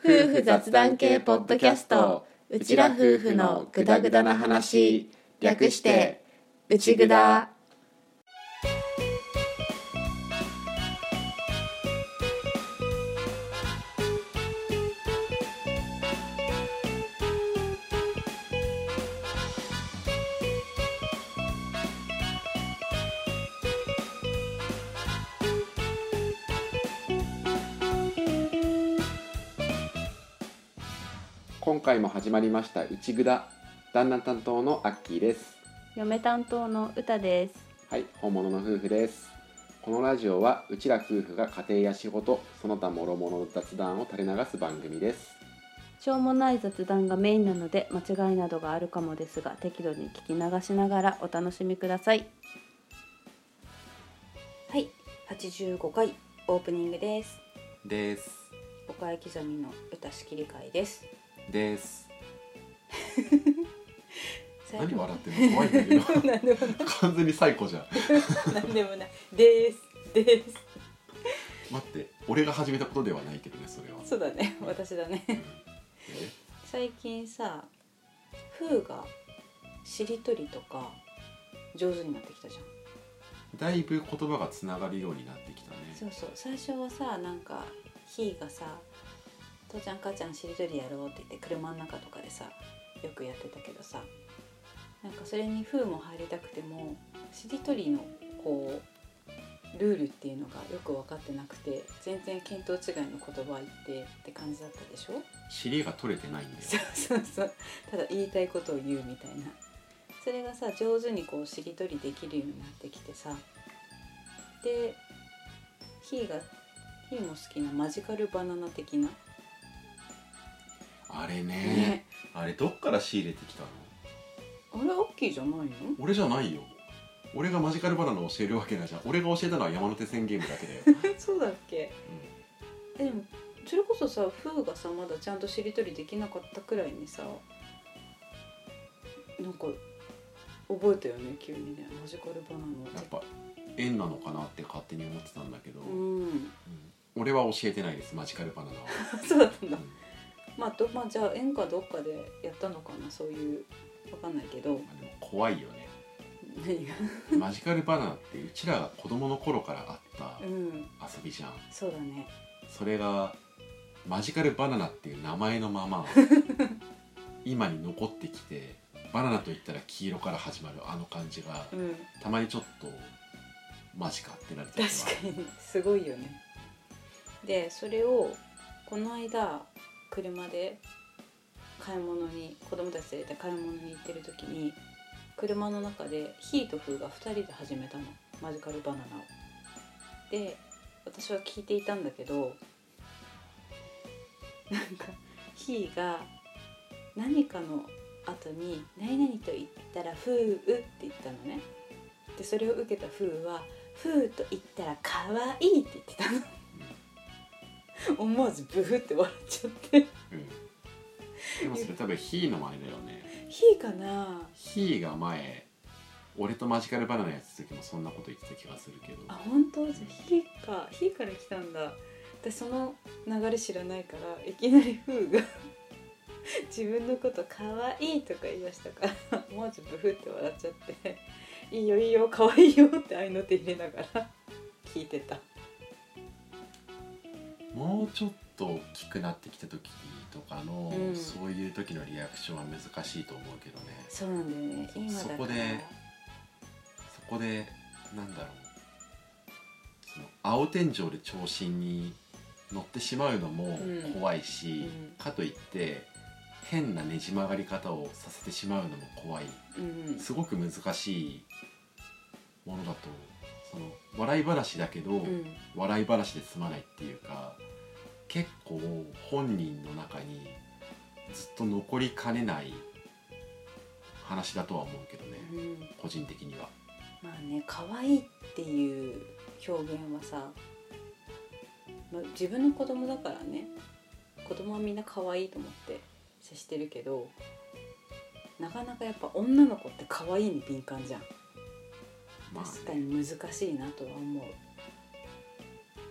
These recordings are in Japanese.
夫婦雑談系ポッドキャスト。うちら夫婦のぐだぐだな話。略してうちぐだ。今回も始まりましたうちぐだ旦那担当のアッキーです。嫁担当の歌です。はい本物の夫婦です。このラジオはうちら夫婦が家庭や仕事その他諸々の雑談を垂れ流す番組です。しょうもない雑談がメインなので間違いなどがあるかもですが適度に聞き流しながらお楽しみください。はい85回オープニングです。です。岡谷刻みの歌仕切り会ですです。最 何笑ってんの？怖いんだけど。なんでもない。完全に最高じゃん。なんでもない。です。です。待って俺が始めたことではないけどねそれは。そうだね。私だね。え最近さ風がしりとりとか上手になってきたじゃん。だいぶ言葉がつながるようになってきたね。そうそう。最初はさなんかひーがさ「父ちゃん母ちゃんしりとりやろう」って言って車の中とかでさよくやってたけどさなんかそれに風も入りたくてもしりとりのこうルールっていうのがよく分かってなくて全然見当違いの言葉言ってって感じだったでしょ？尻が取れてないんだよ。そうそうそう。ただ言いたいことを言うみたいな。それがさ上手にこうしりとりできるようになってきてさでひーがひーも好きなマジカルバナナ的なあれね。ね。あれどっから仕入れてきたの？あれアッキーじゃないの？俺じゃないよ。俺がマジカルバナナを教えるわけないじゃん。俺が教えたのは山手線ゲームだけだよ、そうだっけ？えでもそれこそさフーがさまだちゃんとしりとりできなかったくらいにさなんか覚えたよね？急にね。マジカルバナナやっぱ縁なのかなって勝手に思ってたんだけど、うん。うん。俺は教えてないですマジカルバナナは、そうだったんだ。うんまあどまあじゃあ演歌どっかでやったのかなそういうわかんないけど。まあでも怖いよね。何が？マジカルバナナってうちらが子供の頃からあったうん。遊びじゃん。そうだね。それがマジカルバナナっていう名前のまま 今に残ってきてバナナと言ったら黄色から始まるあの感じがうん。たまにちょっとマジかってなる時は。確かに。すごいよね。でそれをこの間車で買い物に子供たち連れて買い物に行ってる時に車の中でヒーとフーが2人で始めたのマジカルバナナを。で私は聞いていたんだけどなんかヒーが何かの後に「何々と言ったらフー」って言ったのね。でそれを受けたフーは「フーと言ったら可愛いって言ってたの 思わずブフって笑っちゃって。うん。でもそれ多分ヒーの前だよね。ヒーかな。ヒーが前俺とマジカルバナナやってた時もそんなこと言ってた気がするけど。あ本当？じゃあヒーかヒーから来たんだ。私その流れ知らないからいきなりフーが 自分のこと可愛いとか言い出したから 思わずブフって笑っちゃって「いいよいいよ可愛いよ」って合いの手入れながら聞いてたもうちょっと大きくなってきた時とかの、うん。そういう時のリアクションは難しいと思うけどね。そうなんだよね。今だから。そこでそこでなんだろう。その青天井で長身に乗ってしまうのもうん。怖いし、うん。かといって変なねじ曲がり方をさせてしまうのも怖い。うん。すごく難しいものだとその笑い話だけど、うん。笑い話で済まないっていうか結構本人の中にずっと残りかねない話だとは思うけどね、うん。個人的には。まあね可愛いっていう表現はさ、まあ、自分の子供だからね子供はみんな可愛いと思って接してるけどなかなかやっぱ女の子って可愛いに敏感じゃん。まあ確かに難しいなとは思う。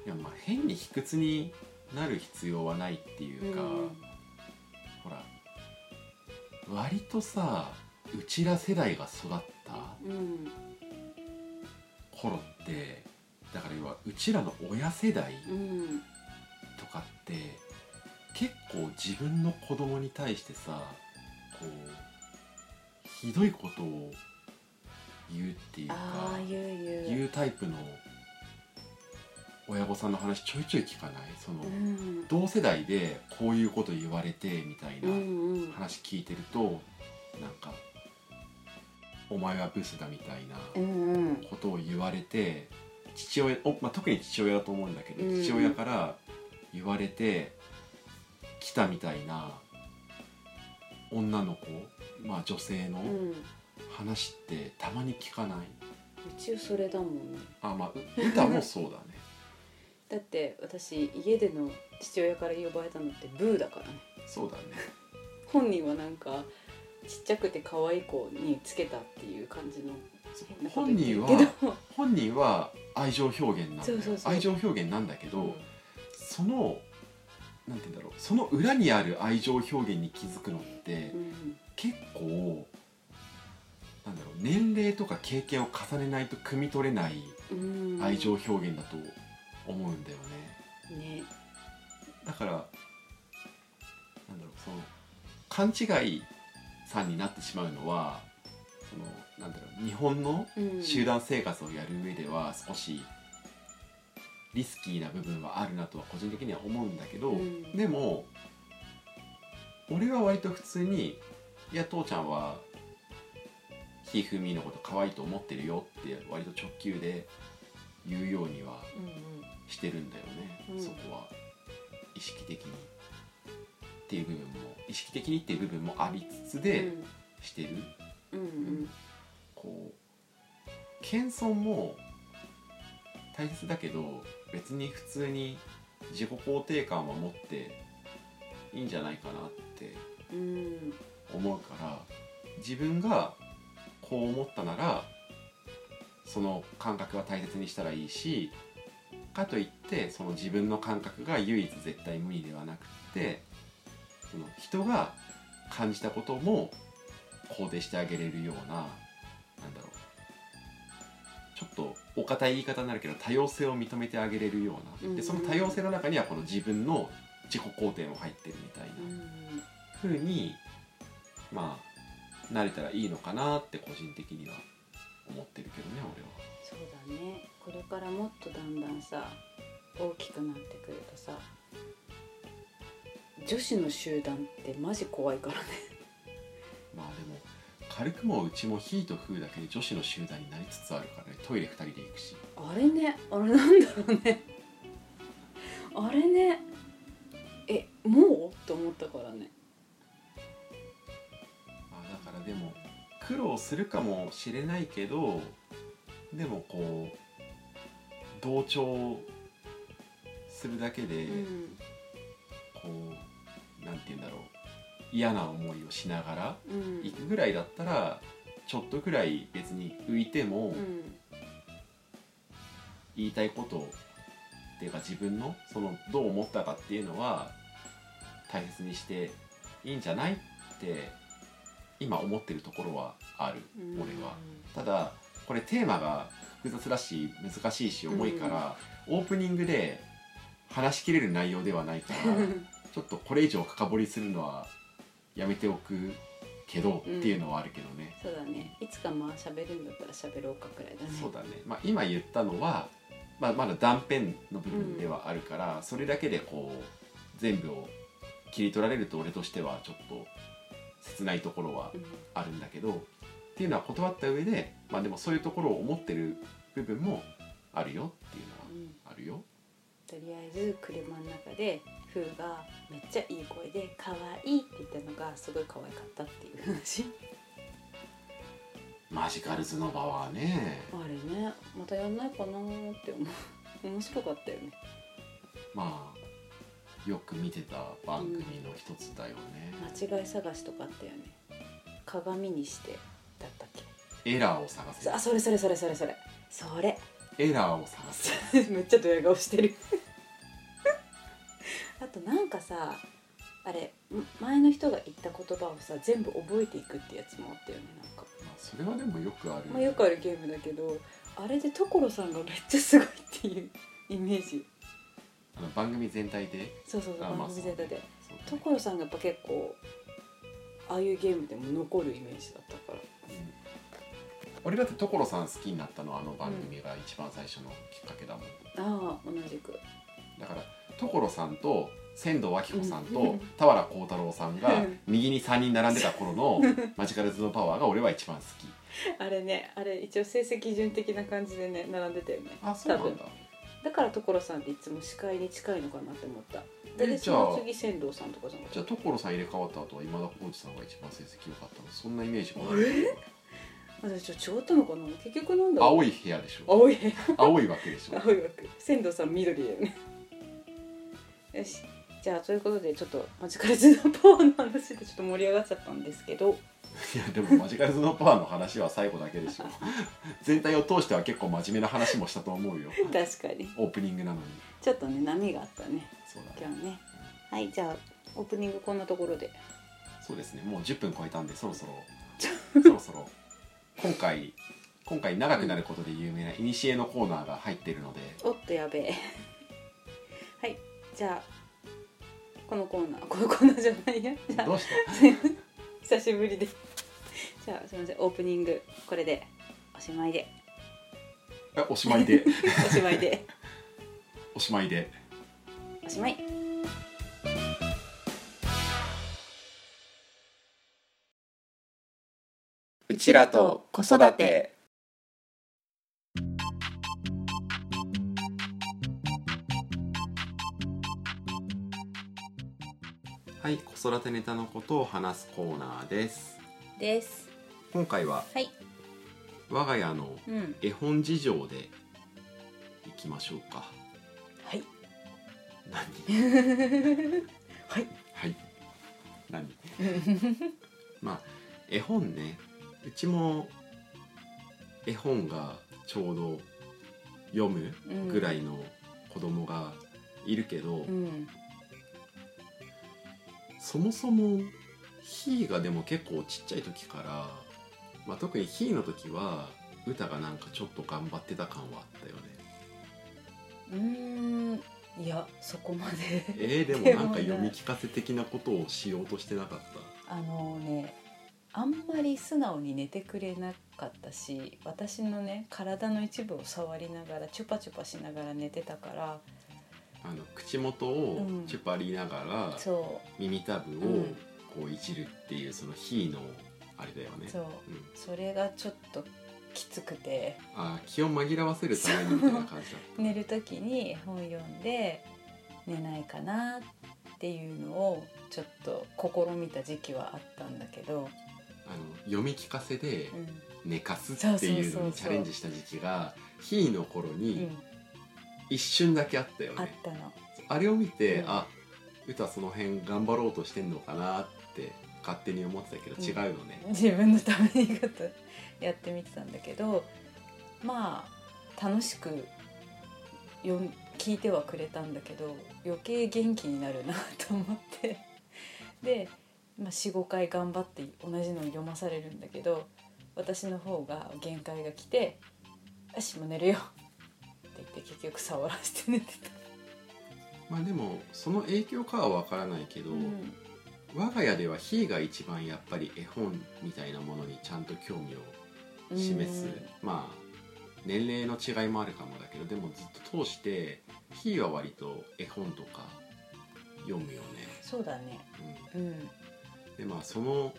いやまあ変に卑屈になる必要はないっていうか、うんほら割とさうちら世代が育ったうん。頃ってだから要はうちらの親世代うんとかって結構自分の子供に対してさこうひどいことを言うっていうか言うタイプの親御さんの話ちょいちょい聞かない？その、うん。同世代でこういうこと言われてみたいなうんうん。話聞いてるとなんか「お前はブスだ」みたいなうんうん。ことを言われて父親お、まあ、特に父親だと思うんだけど、うん父親から言われて来たみたいな女の子、まあ、女性のうん。話ってたまに聞かない、うちはそれだもんね。あまあう歌もそうだねだって私家での父親から呼ばれたのってブーだからね。そうだね。本人はなんかちっちゃくて可愛い子につけたっていう感じの本言人は本人は愛情表現なんだうそうそう。愛情表現なんだけど、うん。そのなんて言うんだろうその裏にある愛情表現に気づくのって、うん。結構なんだろう年齢とか経験を重ねないと汲み取れないうん。愛情表現だと思うんだよね、ね。だからなんだろうその勘違いさんになってしまうのはそのなんだろう日本のうん。集団生活をやる上では少しリスキーな部分はあるなとは個人的には思うんだけど、うん。でも俺は割と普通に「いや父ちゃんはひふみのこと可愛いと思ってるよ」って割と直球で言うようにはしてるんだよね、うん。そこは意識的にっていう部分も意識的にっていう部分もありつつでしてる、うんうん。こう謙遜も大切だけど別に普通に自己肯定感は持っていいんじゃないかなってうん思うから自分がこう思ったならその感覚は大切にしたらいいしかといってその自分の感覚が唯一絶対無二ではなくってその人が感じたことも肯定してあげれるようななんだろうちょっとお堅い言い方になるけど多様性を認めてあげれるような、うんでその多様性の中にはこの自分の自己肯定も入ってるみたいな。うんふうにまあなれたらいいのかなって個人的には思ってるけどね俺は。そうだね。これからもっとだんだんさ大きくなってくるとさ女子の集団ってマジ怖いからね。まあでも軽くもうちもヒーとフーだけで女子の集団になりつつあるからね。トイレ2人で行くし。あれね。あれなんだろうね。あれね。えもう？と思ったからね。まあだからでも苦労するかもしれないけどでもこう同調するだけで、うん。こうなんて言うんだろう。嫌な思いをしながらうん。行くぐらいだったらちょっとぐらい別に浮いても、うん。言いたいことっていうか自分のそのどう思ったかっていうのは大切にしていいんじゃないって今思ってるところはある、うん。俺は。ただこれテーマが複雑だし難しいし重いから、オープニングで話しきれる内容ではないから ちょっとこれ以上深掘りするのはやめておくけどっていうのはあるけどね、そうだね。いつかまあ喋るんだったら喋ろうかくらいだね。そうだね、まあ、今言ったのは、まあ、まだ断片の部分ではあるから、それだけでこう全部を切り取られると俺としてはちょっと切ないところはうん。あるんだけどっていうのは断った上で、まあ、でもそういうところを思ってる部分もあるよっていううんのはあるよ。とりあえず車の中でフーがめっちゃいい声で「可愛いって言ったのがすごい可愛かったっていう話。マジカルズの場はね。あれねまたやんないかなーって思う。面白かったよね。まあよく見てた番組の一つだよね。間違い探しとかあったよね。鏡にしてだったっけ？エラーを探せ。あそれそれそれそれそれ。それ。エラーを探せ。めっちゃドヤ顔してる。となんかさあれん前の人が言った言葉をさ全部覚えていくってやつもあったよねなんか、まあそれはでもよくあるまあ、よくあるゲームだけどあれで所さんがめっちゃすごいっていう イメージ。あの番組全体で？そうそうそうあまあ番組全体で。そうだね。所さんがやっぱ結構ああいうゲームでも残るイメージだったから。うん俺だって所さん好きになったのはあの番組が一番最初のきっかけだもん、ああ同じく。だから所さんと仙道明子さんとうん。俵幸太郎さんがうん。右に3人並んでた頃の マジカルズのパワーが俺は一番好き。あれねあれ一応成績順的な感じでね並んでたよね。あそうなんだ。だから所さんっていつも司会に近いのかなって思った。でその次仙道さんとかじゃなかっじゃあ所さん入れ替わった後は今田耕司さんが一番成績良かったの。そんなイメージもあれた私ちょ違ったのかな？結局なんだろう。青い部屋でしょ。青い部屋。青いわけでしょ。青い枠。仙道さん緑だよね。よし。じゃあということでちょっとマジカルズのパワーの話でちょっと盛り上がっちゃったんですけど。いやでもマジカルズのパワーの話は最後だけでしょ。全体を通しては結構真面目な話もしたと思うよ。確かに。オープニングなのに。ちょっとね波があったね。そうだね。今日ね。はいじゃあオープニングこんなところで。そうですね。もう10分超えたんでそろそろ。そろそろ今回今回長くなることで有名な「いにしえ」のコーナーが入っているので。おっとやべえ。はいじゃあこのコーナー。このコーナーじゃないやじゃあどうした？久しぶりです。じゃあすみません。オープニングこれでおしまいで。えおしまいで。おしまいで。おしまいで。おしまいちらと子育て。はい子育てネタのことを話すコーナーです。です。今回ははい。我が家のうん。絵本事情でいきましょうか。はい。何？はい。はい。何？まあ絵本ねうちも絵本がちょうど読むぐらいの子供がいるけど、うん。そもそもひーがでも結構ちっちゃい時から、まあ、特にひーの時は歌がなんかちょっと頑張ってた感はあったよね。うーん。いやそこまで。えー、でもなんか読み聞かせ的なことをしようとしてなかっあのねあんまり素直に寝てくれなかったし私のね体の一部を触りながらチュパチュパしながら寝てたからたあの口元をうん。チュパりながら、そ耳たぶをうん。こういじるっていうそのひーのあれだよね。うそう。うん、それがちょっときつくて。あー気を紛らわせるためにみたいな感じだ寝る時に本読んで寝ないかなっていうのをちょっと試みた時期はあったんだけど、あの読み聞かせでうん。寝かすっていうのにチャレンジした時期がひーの頃うにん、一瞬だけあったよあっね、たの。あれを見て、うん。あ歌その辺頑張ろうとしてんのかなって勝手に思ってたけどうん。違うよね、自分のためにやってみてたんだけどまあ楽しくよん聞いてはくれたんだけど余計元気になるなと思って。で、まあ、45回頑張って同じのを読まされるんだけど私の方が限界が来て「よしもう寝るよ」って言って結局触らせて寝てた。まあでもその影響かはわからないけど、うん。我が家ではひーが一番やっぱり絵本みたいなものにちゃんと興味を示す、まあ年齢の違いもあるかもだけどでもずっと通してひーは割と絵本とか読むよね、そうだね。うん。うんでまあその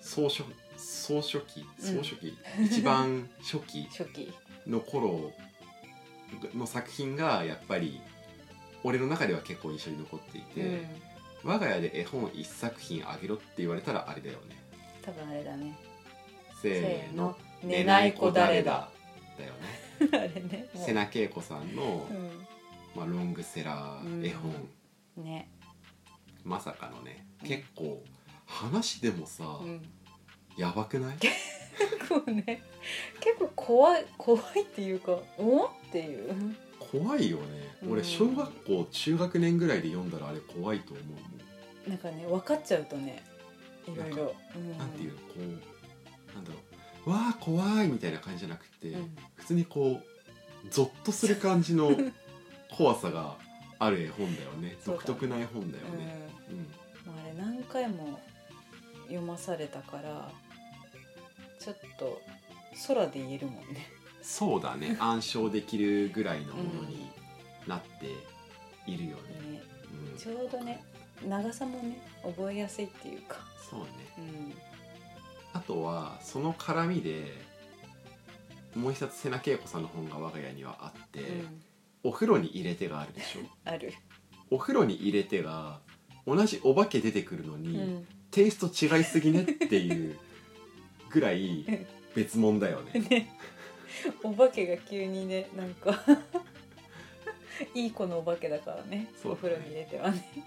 総書総書記うん。総書記、一番初期 初期。の頃の作品がやっぱり俺の中では結構印象に残っていて、うん。我が家で絵本一作品あげろって言われたらあれだよね。多分あれだね。せーの「寝ない子誰だ。だよね」あれね。瀬名恵子さんの、うまあ、ロングセラー絵本、ん。ね。まさかのね。うん結構話でもさ、うん。やばくない？結構ね。結構怖い怖いっていうかおっていう。怖いよね。う俺小学校中学年ぐらいで読んだらあれ怖いと思うもん。なんかね分かっちゃうとねいろいろ。うん。なんていうのこうなんだろう。わあ怖いみたいな感じじゃなくて、うん。普通にこうゾッとする感じの怖さがある絵本だよね。そうだ独特な絵本だようん。ね、うん。まあ、あれ何回も読まされたからちょっと空で言えるもんね。そうだね。暗唱できるぐらいのものになっているよね、ね。うん。ちょうどね長さもね覚えやすいっていうか。そうね。うん。あとはその絡みでもう一つ瀬名恵子さんの本が我が家にはあって、うん。お風呂に入れ手があるでしょ。ある、お風呂に入れ手が同じお化け出てくるのうに、ん、テイスト違いすぎねっていうぐらい別物だよね。ね。お化けが急にねなんか いい子のお化けだからね。そうお風呂に入れてはね。ね。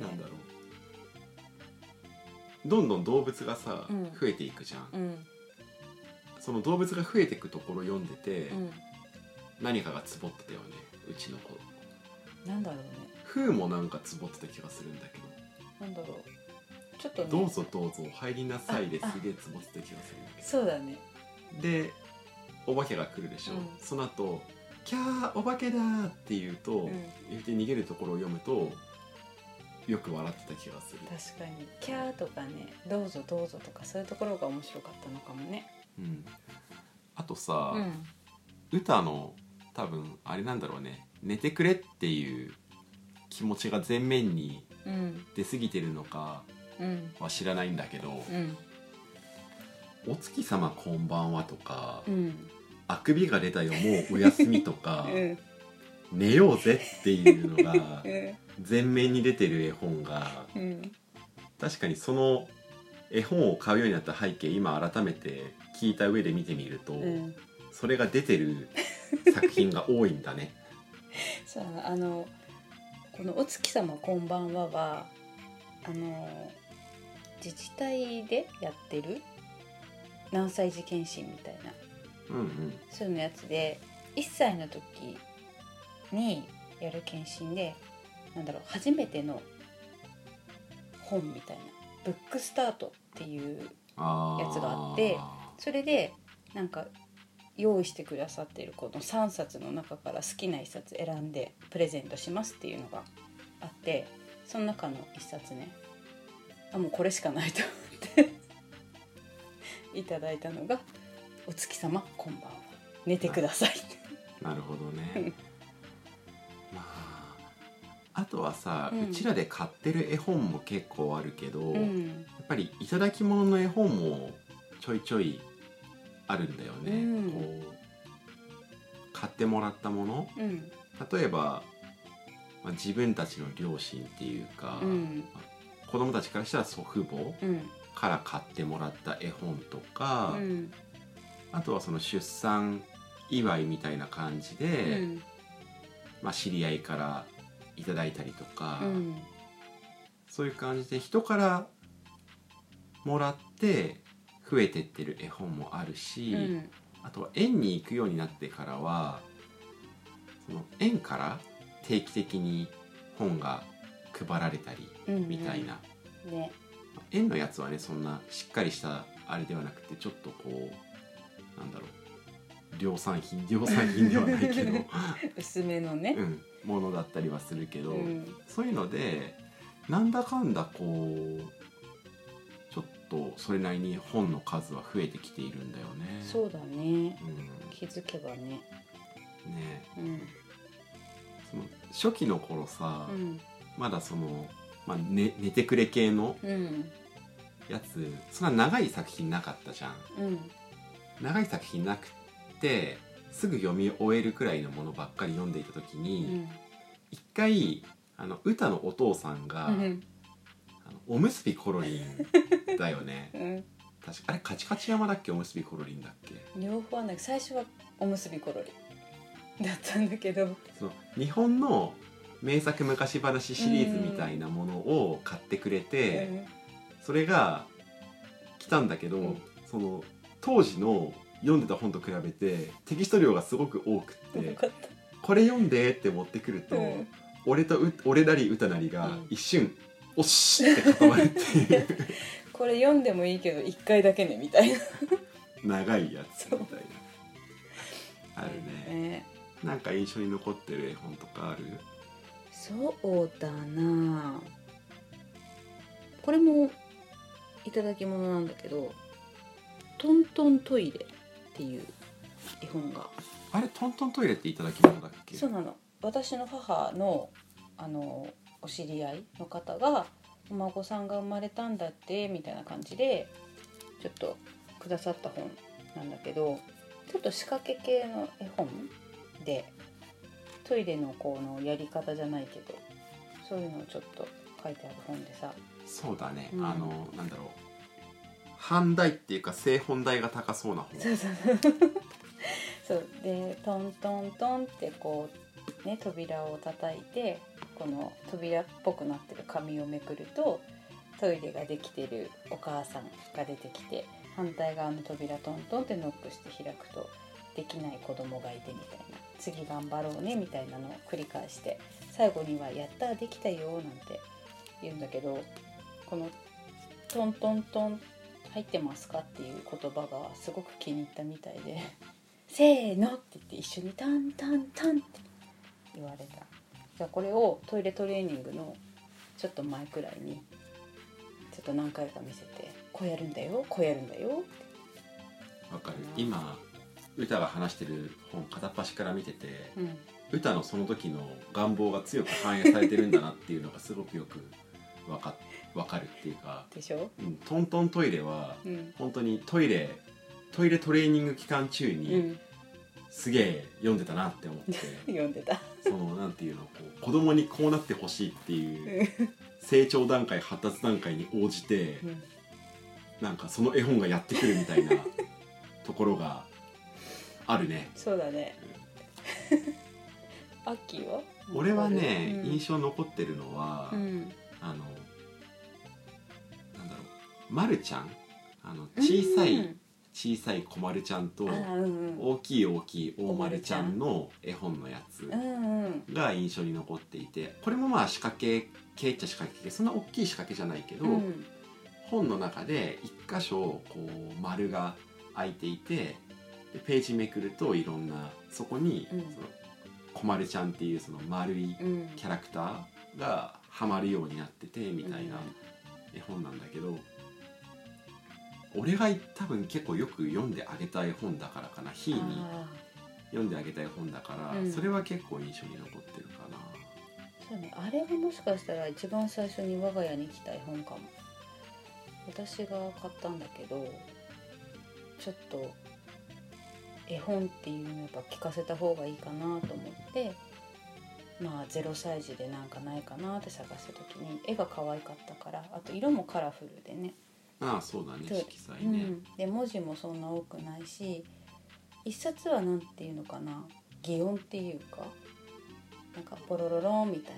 なんだろう。どんどん動物がさ、うん。増えていくじゃん、うん。その動物が増えていくところ読んでて、うん。何かがツボってたよねうちの子。なんだろうねフーもなんかツボってた気がするんだけど。なんだろう。ちょっとね。どうぞどうぞ入りなさいですげえツボってた気がするんだけそうだね。どでお化けが来るでしょ、うん。その後キャーお化けだ!」って言うと、うん。言って逃げるところを読むとよく笑ってた気がする、確かに「キャー」とかね「どうぞどうぞ」とかそういうところが面白かったのかもね。うん、あとさ、うん。歌の多分あれなんだろうね。寝てくれっていう気持ちが前面にうん。出過ぎてるのかうん。は知らないんだけどうん「お月様こんばんは」とかうん「あくびが出たよもうお休み」とか うん「寝ようぜ」っていうのがうん。前面に出てる絵本がうん。確かにその絵本を買うようになった背景今改めて聞いた上で見てみると、うん。それが出てる作品が多いんだね。そうあのこの「お月様こんばんは」はあの自治体でやってる何歳児検診みたいなうんうん。そういうのやつで1歳の時にやる検診でなんだろう初めての本みたいなブックスタートっていうやつがあってそれでなんか用意してくださっているこの3冊の中から好きな1冊選んでプレゼントしますっていうのがあってその中の1冊ね。あもうこれしかないと思って。いただいたのが「お月様こんばんは。寝てください」なるほどうん。ね。まああとはさ、ううんちらで買ってる絵本も結構あるけど、やっうんぱりいただき物の絵本もちょいちょいあるんだよね。うん。こう買ってもらったもの。うん。例えば、まあ、自分たちの両親っていうか、うん。子供たちからしたら祖父母うん。から買ってもらった絵本とか、うん。あとはその出産祝いみたいな感じうで、ん。まあ、知り合いからいただいたりとか、うん。そういう感じで人からもらって増えてってる絵本もあるし、うん。あとは園に行くようになってからはその園から定期的に本が配られたりうんみたいな、ね。園のやつはねそんなしっかりしたあれではなくてちょっとこうなんだろう。量産品量産品ではないけど、薄めのね。うん、ものだったりはするけど、うん。そういうのでなんだかんだこうとそれなりに本の数は増えてきているんだよね。そうだね。うん。気づけばね。ね。うん。その初期の頃さ、うん。まだその、まあ、寝寝てくれ系のうん。やつそんな長い作品なかったじゃん。うん。長い作品なくてすぐ読み終えるくらいのものばっかり読んでいた時うにん。一、回あの歌のお父さんが、うんあのおむすびコロリンだよね。うん。確かあれカチカチ山だっけ？おむすびコロリンだっけ？両方はなんか最初はおむすびコロリだったんだけど。その日本の名作昔話シリーズみたいなものを買ってくれて、それが来たんだけど、うん。その当時の読んでた本と比べてテキスト量がすごく多くってこれ読んでって持ってくると、うん。俺とう俺なり歌なりがうん。一瞬、おっしって固まるっていうこれ読んでもいいけど一回だけねみたいな。長いやつみたいな。あるね。ね。なんか印象に残ってる絵本とかある？そうだな。これもいただき物なんだけど「トントントイレ」っていう絵本が。あれトントントイレっていただき物だっけ？そうなの。私の母のあのお知り合いの方が「お孫さんが生まれたんだって」みたいな感じでちょっとくださった本なんだけどちょっと仕掛け系の絵本でトイレのこのやり方じゃないけどそういうのをちょっと書いてある本でさ。そうだね、うん。あのなんだろう。半台っていうか正本台が高そうな本。そうそう。そう。でトントントンってこうね扉を叩いてこの扉っぽくなってる紙をめくるとトイレができてるお母さんが出てきて反対側の扉トントンってノックして開くとできない子供がいてみたいな次頑張ろうねみたいなのを繰り返して最後には「やったできたよ」なんて言うんだけどこの「トントントン入ってますか?」っていう言葉がすごく気に入ったみたいで「せーの!」って言って一緒に「タンタンタン」って言われたじゃあこれをトイレトレーニングのちょっと前くらいにちょっと何回か見せて「こうやるんだよこうやるんだよ」わかる。今歌が話してる本片っ端から見ててうん。歌のその時の願望が強く反映されてるんだなっていうのがすごくよくわかわかるっていうか、でしょ？うん、トントントイレはうん。本当にトイレトイレトレーニング期間中うにんすげえ読んでたなって思って、読んでた。そのなんていうのこう子供にこうなってほしいっていう成長段階発達段階に応じてうん。なんかその絵本がやってくるみたいなところがあるね。そうだね。アッキーは？俺はね、うん。印象残ってるのは、うん。あのなんだろう、ま、るちゃん？あの小さい、うん小さいこまるちゃんと大きい大きい大丸ちゃんの絵本のやつが印象に残っていてこれもまあ仕掛け系っちゃ仕掛け系そんな大きい仕掛けじゃないけど、うん。本の中で一箇所こう丸が開いていてでページめくるといろんなそこにこまるちゃんっていうその丸いうん。キャラクターがはまるようになっててみたいな絵本なんだけど、俺が多分結構よく読んであげた絵本だからかな。ひー。にあ読んであげた絵本だから、うん。それは結構印象に残ってるかな。ーそうね。あれがもしかしたら一番最初に我が家に来た絵本かも。私が買ったんだけどちょっと絵本っていうのやっぱ聞かせた方がいいかなと思ってまあ0歳児でなんかないかなって探した時に絵が可愛かったからあと色もカラフルでねああそうだね色彩ね、うん、で文字もそんな多くないし一冊はなんていうのかな擬音っていうかなんかポロロロンみたい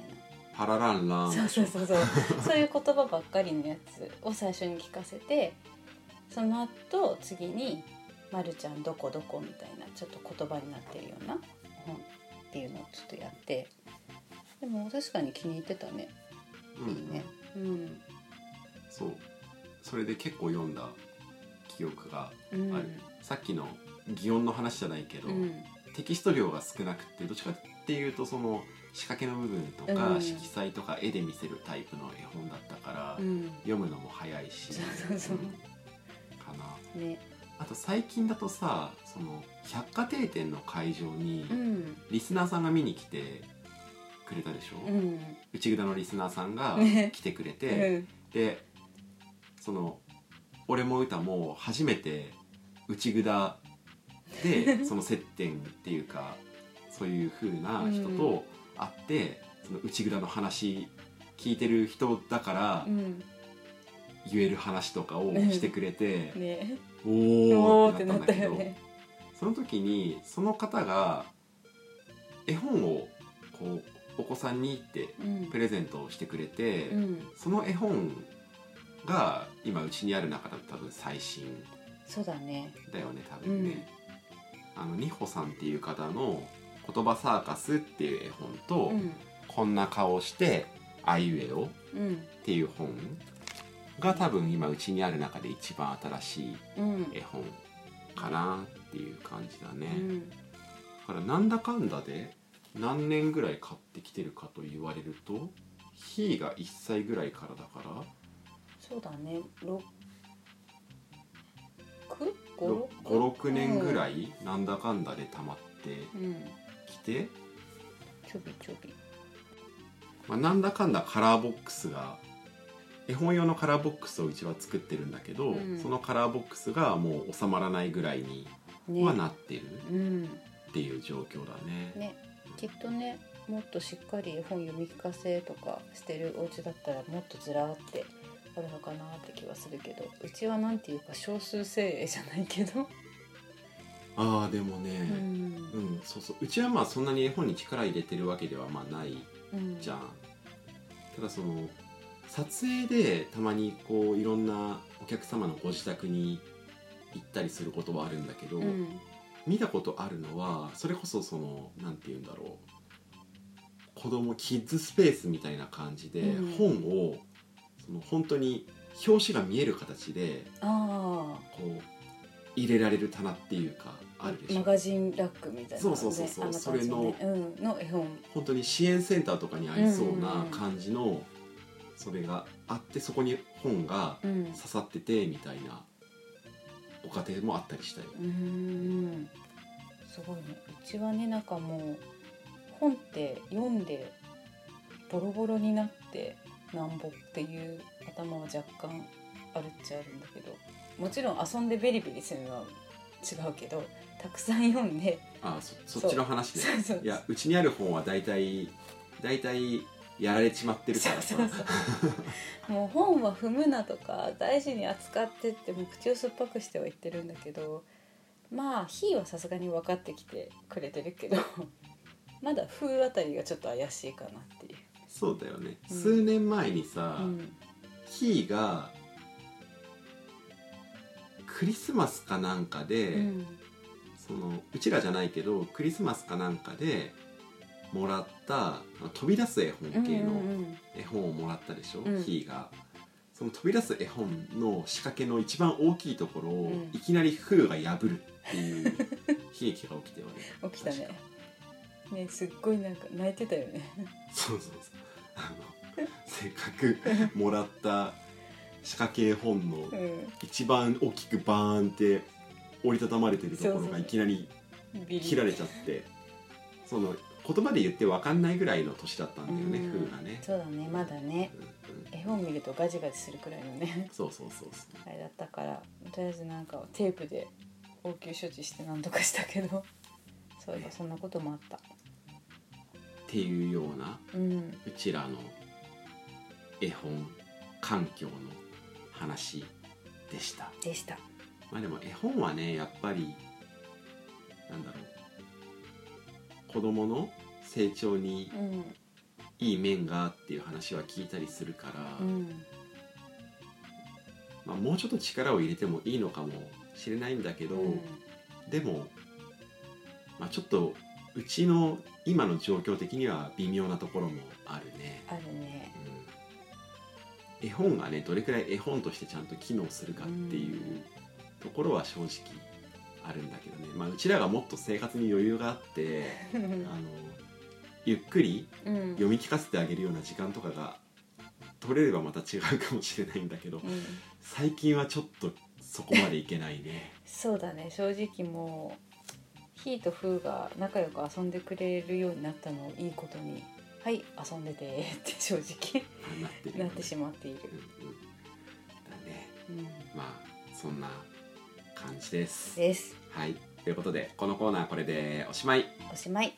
パラランラン。なそうそうそうそう。そういう言葉ばっかりのやつを最初に聞かせてその後次に「まるちゃんどこどこ」みたいなちょっと言葉になってるような本っていうのをちょっとやって。でも確かに気に入ってたね。うん。いいね。うん。そうそれで結構読んだ記憶がうん。ある、さっきの擬音の話じゃないけど、うん。テキスト量が少なくてどっちかっていうとその仕掛けの部分とか、うん。色彩とか絵で見せるタイプの絵本だったから、うん。読むのも早いしかな。ね。あと最近だとさその百貨店店の会場にうん。リスナーさんが見に来てくれたでしょ、うん。内札のリスナーさんがね。来てくれうて、ん。でその俺も歌も初めて内札で その接点っていうかそういう風な人と会って、その内札の話聞いてる人だからうん。言える話とかをしてくれて、ね。おおーってなっんだけど、ね。その時にその方が絵本をこうお子さんにってうん。プレゼントをしてくれて、うん。その絵本が今うちにある中だと多分最新そうだね。だよね多分ね、あのニホさんっていう方の「言葉サーカス」っていう絵本と「うん。こんな顔してあいうえお」うんっていう本が多分今うちにある中で一番新しいうん。絵本かなっていう感じだうね、ん。だからなんだかんだで何年ぐらい買ってきてるかと言われるとひーが1歳ぐらいからだからそうだね。六？五？56年ぐらい？なんだかんだで溜まってうん。きて、ちょびちょび。まあ、なんだかんだカラーボックスが絵本用のカラーボックスをうちは作ってるんだけど、うん。そのカラーボックスがもう収まらないぐらいにね。はなってるうんっていう状況だね。ね。きっとねもっとしっかり絵本読み聞かせとかしてるお家だったらもっとずらーってあるのかなって気はするけどうちはなんていうか少数精鋭じゃないけど、ああでもうね、ん。うんそうそう。うちはまあそんなに絵本に力入れてるわけではまあないうん、じゃん。ただその撮影でたまにこういろんなお客様のご自宅に行ったりすることはあるんだけど、うん。見たことあるのはそれこそそのなんて言うんだろう。子供キッズスペースみたいな感じで、うん。本をその本当に表紙が見える形であこう入れられる棚っていうかああるでしょ。マガジンラックみたいなそうそうそうそう。それのねうん、の絵本。本当に支援センターとかにありそうな感じのそれがあってそこに本がうん。刺さっててみたいなご家庭もあったりしたよ。うーん。すごいね。うちはねなんかもう本って読んでボロボロになってなんぼっていう頭は若干あるっちゃあるんだけどもちろん遊んでベリベリするのは違うけどたくさん読んであそそっちの話で そうそういやうちにある本は大体大体やられちまってるから。さそうそうそう。もう本は踏むなとか大事に扱ってってもう口を酸っぱくしては言ってるんだけどまあ火はさすがに分かってきてくれてるけど まだ風あたりがちょっと怪しいかなっていう。そうだよね、うん。数年前にさ、うん。ひーがクリスマスかなんかで、うん。そのうちらじゃないけどクリスマスかなんかでもらったあの飛び出す絵本系のうん絵本をもらったでしょ、うん。ひーが。その飛び出す絵本の仕掛けの一番大きいところを、うん。いきなりフーが破るっていう 悲劇が起きてよね起きたね。ねすっごいなんか泣いてたよね。そうそうそうせっかくもらった仕掛け絵本のうん一番大きくバーンって折りたたまれてるところがいきなり切られちゃってその言葉で言って分かんないぐらいの年だったんだよね、うん。フーがね、そうだねまだね。うん。うん絵本見るとガジガジするくらいのね。そうそうそうそう。あれだったからとりあえずなんかテープで応急処置してなんとかしたけどそういえばそんなこともあったっていうようなうん。うちらの絵本環境の話でした。でした。まあでも絵本はねやっぱりなんだろう子供の成長にうん。いい面がっていう話は聞いたりするから、うん。まあ、もうちょっと力を入れてもいいのかもしれないんだけど、うん。でも、まあ、ちょっとうちの今の状況的には微妙なところもあるね、あるね。うん、絵本がねどれくらい絵本としてちゃんと機能するかっていうところは正直あるんだけどね、まあ、うちらがもっと生活に余裕があってあのゆっくりうん。読み聞かせてあげるような時間とかが取れればまた違うかもしれないんだけどうん。最近はちょっとそこまでいけないね。そうだね。正直もうヒーとフーが仲良く遊んでくれるようになったのをいいことに「はい遊んでて」って正直なってしまっている。うん、うん。だね。うん、まあそんな感じです。です。はい。ということでこのコーナーこれでおしまい。おしまい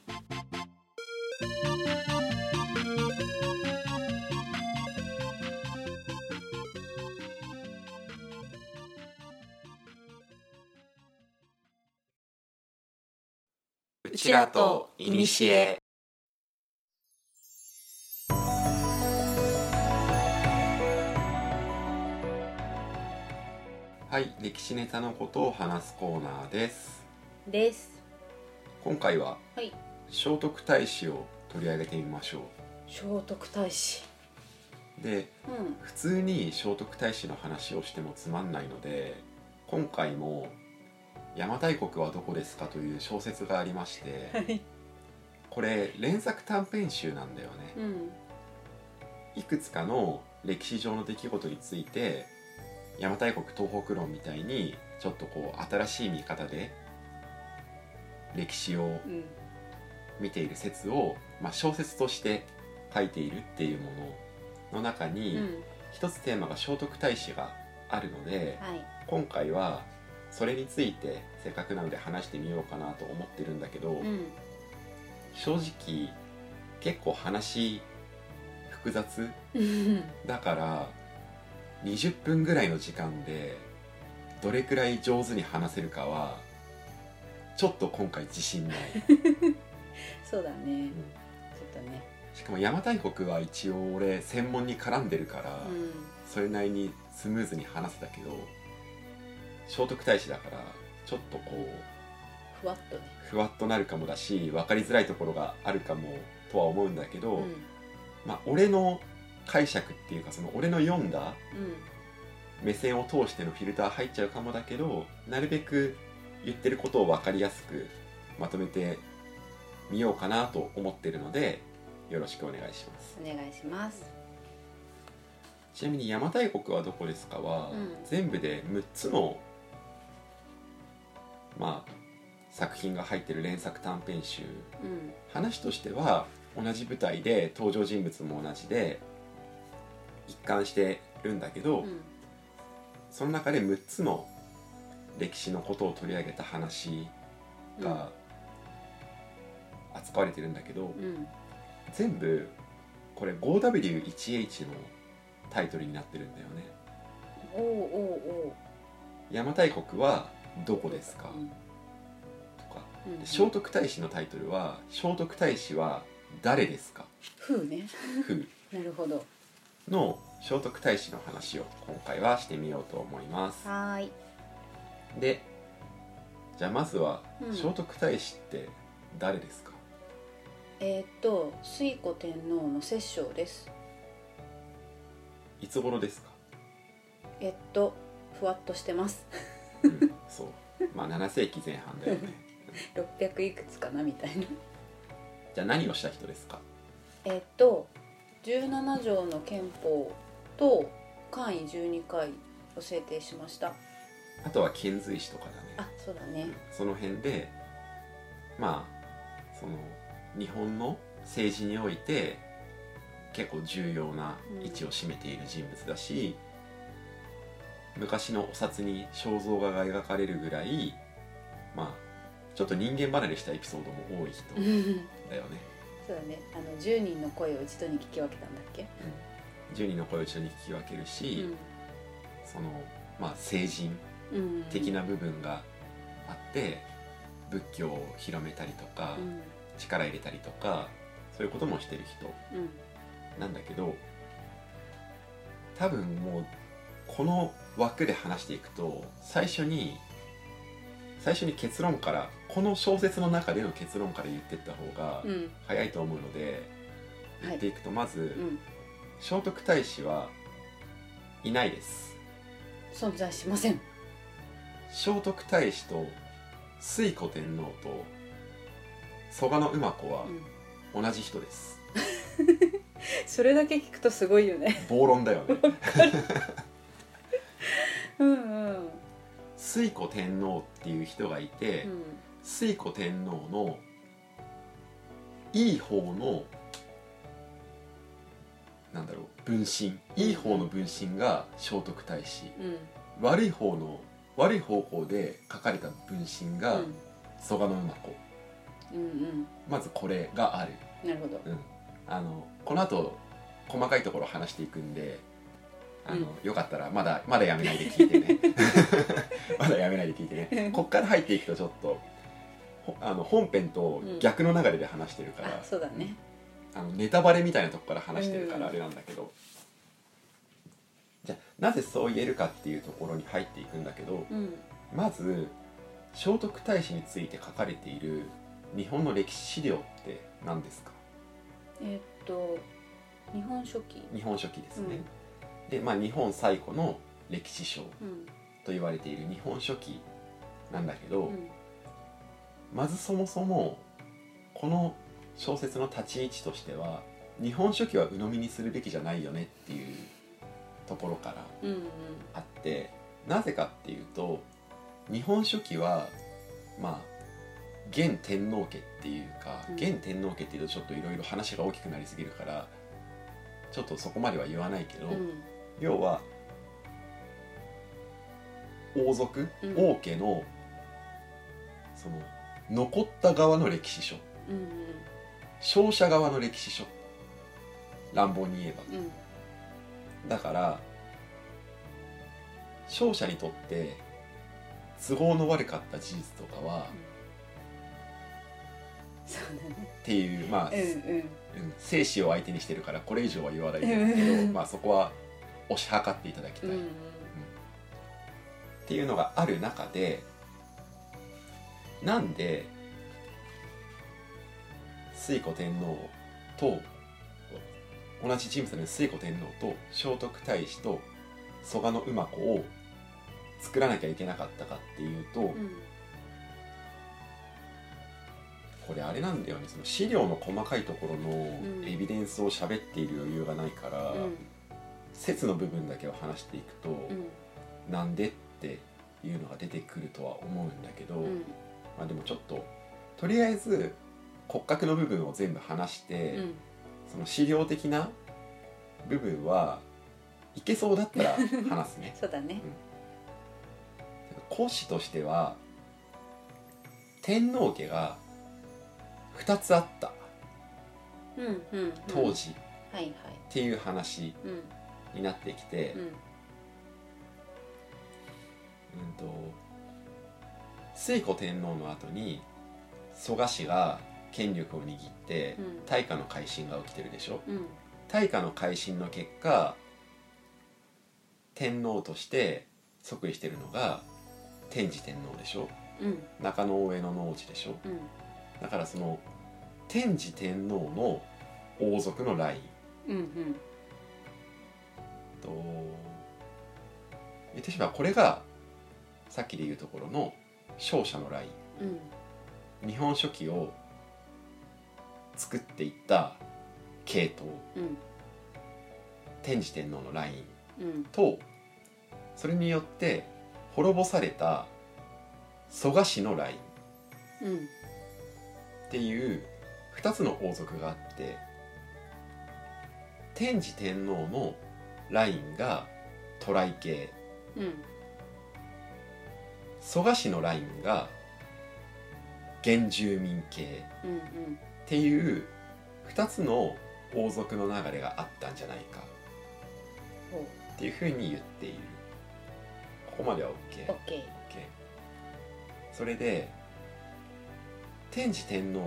ちらといにしえ。はい歴史ネタのことを話すコーナーです。です。今回ははい。聖徳太子を取り上げてみましょ聖徳太子。うでうん。普通に聖徳太子の話をしてもつまんないので今回も「邪馬台国はどこですか?」という小説がありましてはい。これ連作短編集なんだよね。うん。いくつかの歴史上の出来事について邪馬台国東北論みたいにちょっとこう新しい見方で歴史をうん見ている説を、まあ、小説として書いているっていうものの中うに、ん。一つテーマが聖徳太子があるのではい。今回はそれについてせっかくなので話してみようかなと思ってるんだけど、うん。正直結構話複雑。うん。だから20分ぐらいの時間でどれくらい上手に話せるかはちょっと今回自信ない、そうだね。うん。ちょっとね。しかも邪馬台国は一応俺専門に絡んでるから、うん。それなりにスムーズに話せたけど聖徳太子だからちょっとこうふわっとね。ふわっとなるかもだし分かりづらいところがあるかもとは思うんだけど、うん。まあ俺の解釈っていうかその俺の読んだ目線を通してのフィルター入っちゃうかもだけどなるべく言ってることを分かりやすくまとめてみようかなと思ってるのでよろしくお願いします。お願いします。ちなみに邪馬台国はどこですかは、うん。全部で6つのまあ作品が入ってる連作短編集。うん。話としては同じ舞台で登場人物も同じで一貫してるんだけど、うん。その中で6つの歴史のことを取り上げた話が扱われてるんだけど、うん。全部これ 5W1H のタイトルになってるんだよね。おうおうお邪馬台国はどこですか、とか。うんで聖徳太子のタイトルは聖徳太子は誰ですか？ふうね。風 なるほど。の聖徳太子の話を今回はしてみようと思います。はーい。でじゃあまずはうん。聖徳太子って誰ですか、えーっと推古天皇の摂政です。いつ頃ですか、えっとふわっとしてます。うん、そう。まあ7世紀前半だよね。600いくつかなみたいな。じゃあ何をした人ですか？えっと17条の憲法と簡位12回を制定しました。あとは遣隋使とかだね。あそうだね。その辺でまあその日本の政治において結構重要な位置を占めている人物だし、昔のお札に肖像画が描かれるぐらいまあちょっと人間離れしたエピソードも多い人うんだよね、そうだね。あの10人の声を一度に聞き分けたんだっけ？10人の声を一緒に聞き分けるし、そのまあ聖人うん、うん、的な部分があって仏教を広めたりとか、うん。力入れたりとかそういうこともしてる人うん。なんだけど多分もうこの枠で話していくと最初に最初に結論からこの小説の中での結論から言ってった方がうん。早いと思うので、はい言っていくとまず、うん。聖徳太子はいないです。存在しません。聖徳太子と推古天皇と蘇我馬子はうん。同じ人です。それだけ聞くとすごいよね。暴論だよね うんうん。推古天皇っていう人がいて、うん。推古天皇のいい方のなんだろう分身。いい方の分身が聖徳太子。うん。悪い方の悪い方向で書かれた分身がうん。蘇我馬子うんまずこれがある、うんなるほど。うん、あのこの後細かいところ話していくんであの、よかったらまだまだやめないで聞いてね。まだやめないで聞いてね。こっから入っていくとちょっとほあの本編と逆の流れで話してるから、あそうだね。あのネタバレみたいなとこから話してるかうん。らあれなんだけど、じゃあなぜそう言えるかっていうところに入っていくんだけどうん。まず聖徳太子について書かれている日本の歴史資料って何ですか？えーっと日本書紀。日本書紀ですね、でまあ日本最古の歴史書うん。と言われている日本書紀なんだけど、うん。まずそもそもこの小説の立ち位置としては日本書紀は鵜呑みにするべきじゃないよねっていうところからうんうん。あってなぜかっていうと日本書紀はまあ現天皇家っていうか、うん。現天皇家っていうとちょっといろいろ話が大きくなりすぎるからちょっとそこまでは言わないけど、うん要は王族、うん。王家のその残った側の歴史書。うんうん。勝者側の歴史書。乱暴に言えば。うん。だから勝者にとって都合の悪かった事実とかはそうだね。っていうまあ、うんうん。うん生死を相手にしてるからこれ以上は言わないけど、うん。まあそこは推し量っていただきたい、うんうんっていうのがある中でなんで推古天皇と同じ人物の推古天皇と聖徳太子と蘇我馬子を作らなきゃいけなかったかっていうと、うん。これあれなんだよね。その資料の細かいところのん。エビデンスを喋っている余裕がないから、うん説の部分だけを話していくと、うん。なんでっていうのが出てくるとは思うんだけど、うん。まあでもちょっととりあえず骨格の部分を全部話して、うん。その資料的な部分はいけそうだったら話すね。そうだね。講師としては天皇家が2つあった。うんうんうん。当時。はいはい。っていう話。うんになってきて、うん。うんと推古天皇の後に蘇我氏が権力を握ってうん。大化の改新が起きてるでしょ？うん。大化の改新の結果天皇として即位してるのが天智天皇でしょ？うん。中野上野の王子でしょ？うん。だからその天智天皇の王族のラインうんうんと言ってしまえばこれがさっきで言うところの勝者のライうん。ン日本書紀を作っていった系統。うん。天智天皇のライン。うん。とそれによって滅ぼされた蘇我氏のライン。うん。っていう2つの王族があって天智天皇のラインが渡来系。うん。蘇我氏のラインが原住民系。うんうん。っていう2つの王族の流れがあったんじゃないか。っていうふうに言っている。ここまでは OK, オッケ OK それで天智天皇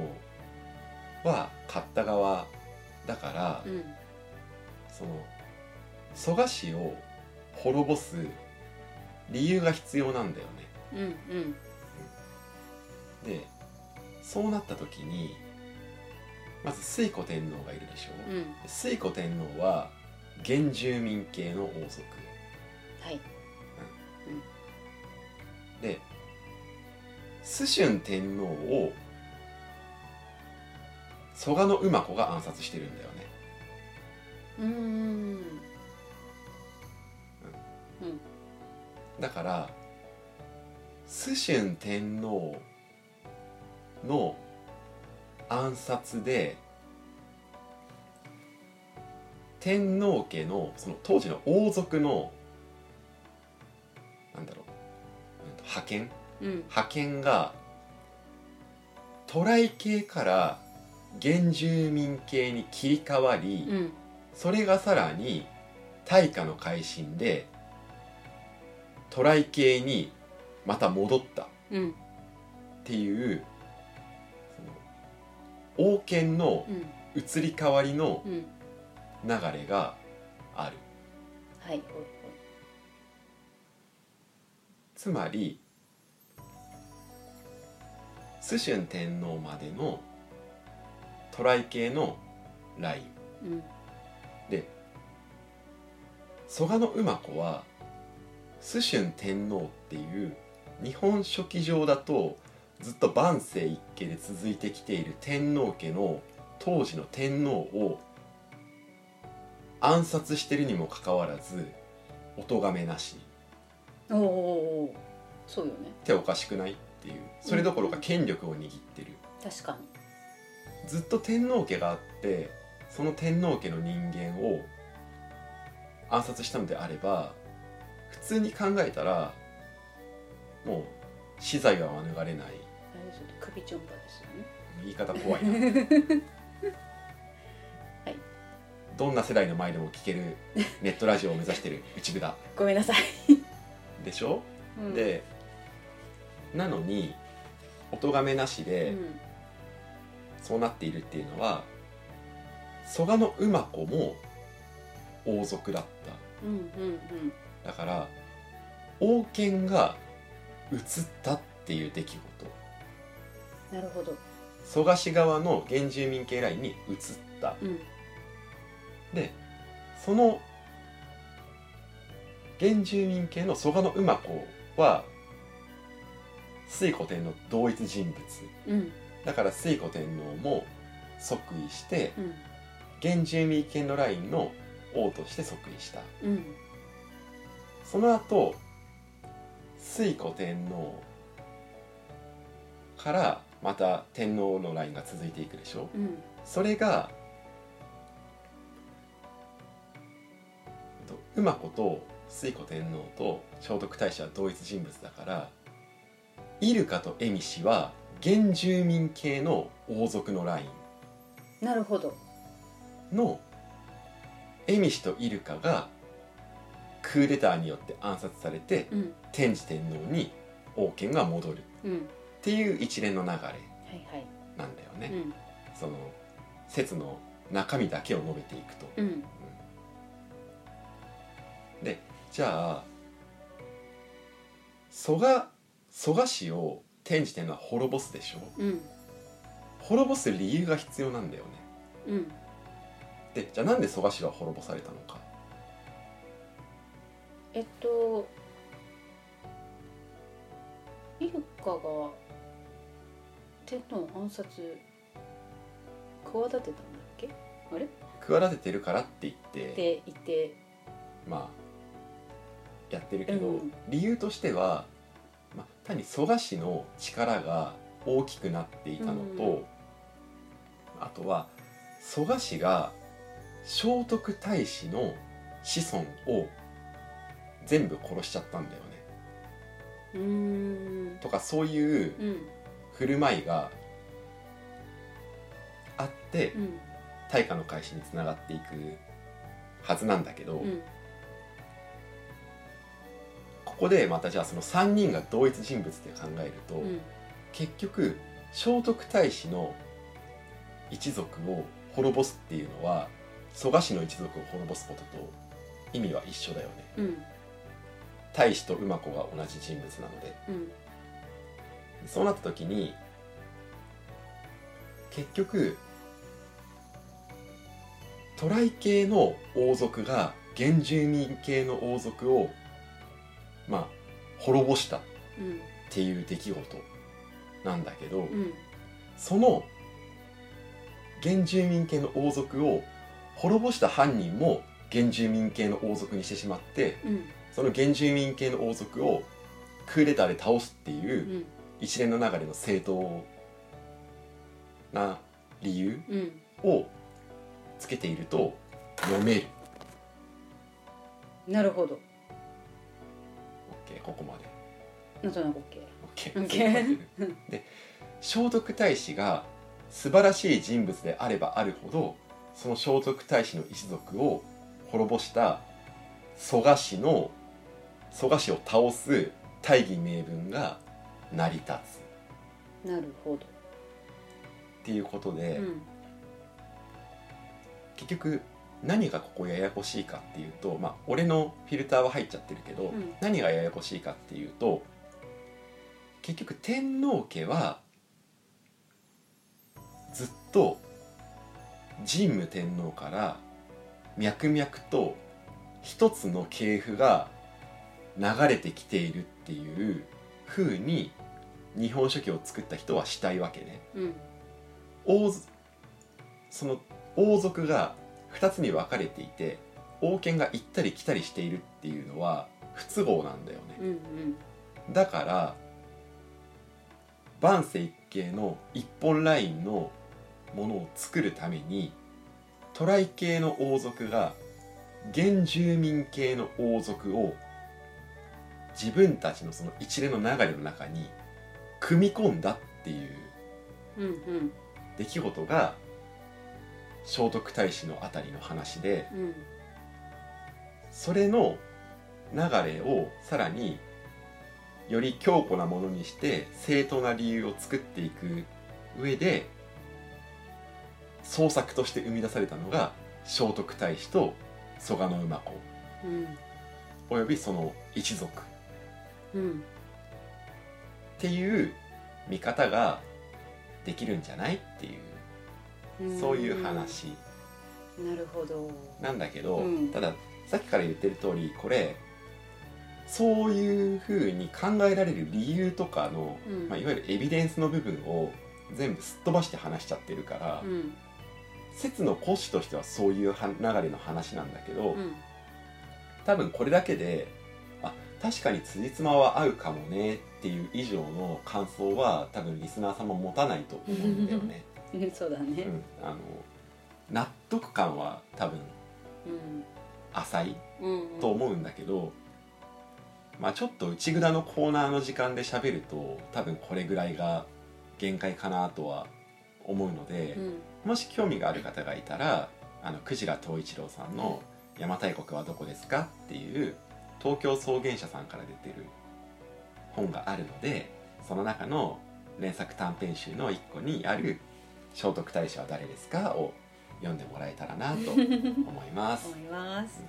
は勝った側だから、ーうん。その蘇我氏を滅ぼす理由が必要なんだよね。うんうん。でそうなった時にまず推古天皇がいるでしょ、うん。推古天皇は原住民系の王族。はい。で崇春天皇を蘇我馬子が暗殺してるんだよねだから崇春天皇の暗殺で天皇家のその当時の王族のなんだろう派遣？うん。派遣が渡来系から原住民系に切り替わり、うん。それがさらに大化の改新で渡来系にまた戻ったっうん。ていうその王権のうん。移り変わりのうん。流れがある。はい。つまり崇春天皇までの渡来系のライン。うん。で蘇我馬子は崇春天皇っていう日本書紀上だとずっと万世一家で続いてきている天皇家の当時の天皇を暗殺してるにもかかわらずお咎めなし。おーおそうよね。っておかしくないっていう。それどころか権力を握ってる。確かに。ずっと天皇家があってその天皇家の人間を暗殺したのであれば普通に考えたらもう死罪は免れない。あれですよね首ちょんぱですよね。言い方怖いな。はい。どんな世代の前でも聞けるネットラジオを目指してる 内札。ごめんなさい、でしょ、うん、でなのにお咎めなしうでん。そうなっているっていうのは蘇我馬子も王族だった。うんうんだから王権が移ったっていう出来事。うんなるほど。蘇我氏側の原住民系ラインに移った。うん。でその原住民系の蘇我馬子は推古天皇同一人物。うん。だから推古天皇も即位してうん。原住民系のラインの王として即位した。うんその後推古天皇からまた天皇のラインが続いていくでしょ？うん。それがと馬子と推古天皇と聖徳太子は同一人物だからイルカと恵美氏は原住民系の王族のライなるほど。ンの恵美氏とイルカがクーデターによって暗殺されてうん。天智天皇に王権が戻る。っうん。ていう一連の流れなんだよね、うん。その説の中身だけを述べていくと。うん。でじゃあ蘇我蘇我氏を天智天皇は滅ぼすでしょ？うん。滅ぼす理由が必要なんだよね。うん。でじゃあなんで蘇我氏は滅ぼされたのかえっとイルカが天皇暗殺企てたんだっけ？あれ？企ててるからって言ってって言って。まあやってるけど、うん。理由としては、まあ、単に蘇我氏の力が大きくなっていたのと、うん。あとは蘇我氏が聖徳太子の子孫を全部殺しちゃったんだよね。うーん。とかそういううん振る舞いがあってうん。大化の開始につながっていくはずなんだけど、うん。ここでまたじゃあその3人が同一人物って考えると、うん。結局聖徳太子の一族を滅ぼすっていうのは蘇我氏の一族を滅ぼすことと意味は一緒だよね。うん太子と馬子が同じ人物なので。うん。そうなった時に結局渡来系の王族が原住民系の王族をまあ滅ぼしたっうんていう出来事なんだけど、うん。その原住民系の王族を滅ぼした犯人も原住民系の王族にしてしまってうんその原住民系の王族をクーデターで倒すっていううん。一連の流れの正当な理由うん。をつけていると読める。なるほど。OK ここまで。なんとなく OK OK で聖徳太子が素晴らしい人物であればあるほどその聖徳太子の一族を滅ぼした蘇我氏の蘇我氏を倒す大義名分が成り立つ。なるほど。っていうことで、うん。結局何がここややこしいかっていうとまあ俺のフィルターは入っちゃってるけど、うん。何がややこしいかっていうと結局天皇家はと神武天皇から脈々と一つの系譜が流れてきているっていう風に日本書紀を作った人はしたいわけね。うん王族その王族が2つに分かれていて王権が行ったり来たりしているっていうのは不都合なんだよね。うんうんだから万世一系の一本ラインのものを作るために渡来系の王族が原住民系の王族を自分たちのその一連の流れの中に組み込んだっていう出来事が聖徳太子のあたりの話でうんそれの流れをさらにより強固なものにして正当な理由を作っていく上で創作として生み出されたのが聖徳太子と蘇我馬子。うん。およびその一族。っうん。ていう見方ができるんじゃないっていううん。そういう話。なるほど。なんだけど、うん。たださっきから言ってる通りこれそういうふうに考えられる理由とかの、うん。まあ、いわゆるエビデンスの部分を全部すっ飛ばして話しちゃってるから、うん。説の骨子としてはそういうは流れの話なんだけど、うん。多分これだけであ確かに辻褄は合うかもねっていう以上の感想は多分リスナーさんも持たないと思うんだよね。うん。そうだね。うん、あの納得感は多分うん。浅いうん。と思うんだけど、まあちょっと内蔵のコーナーの時間で喋ると多分これぐらいが限界かなとは思うのでう、ん。もし興味がある方がいたらあのクジラ東一郎さんの「邪馬台国はどこですか?」っていう東京草原社さんから出てる本があるのでその中の連作短編集の一個にある「聖徳太子は誰ですか?」を読んでもらえたらなと思います 思。います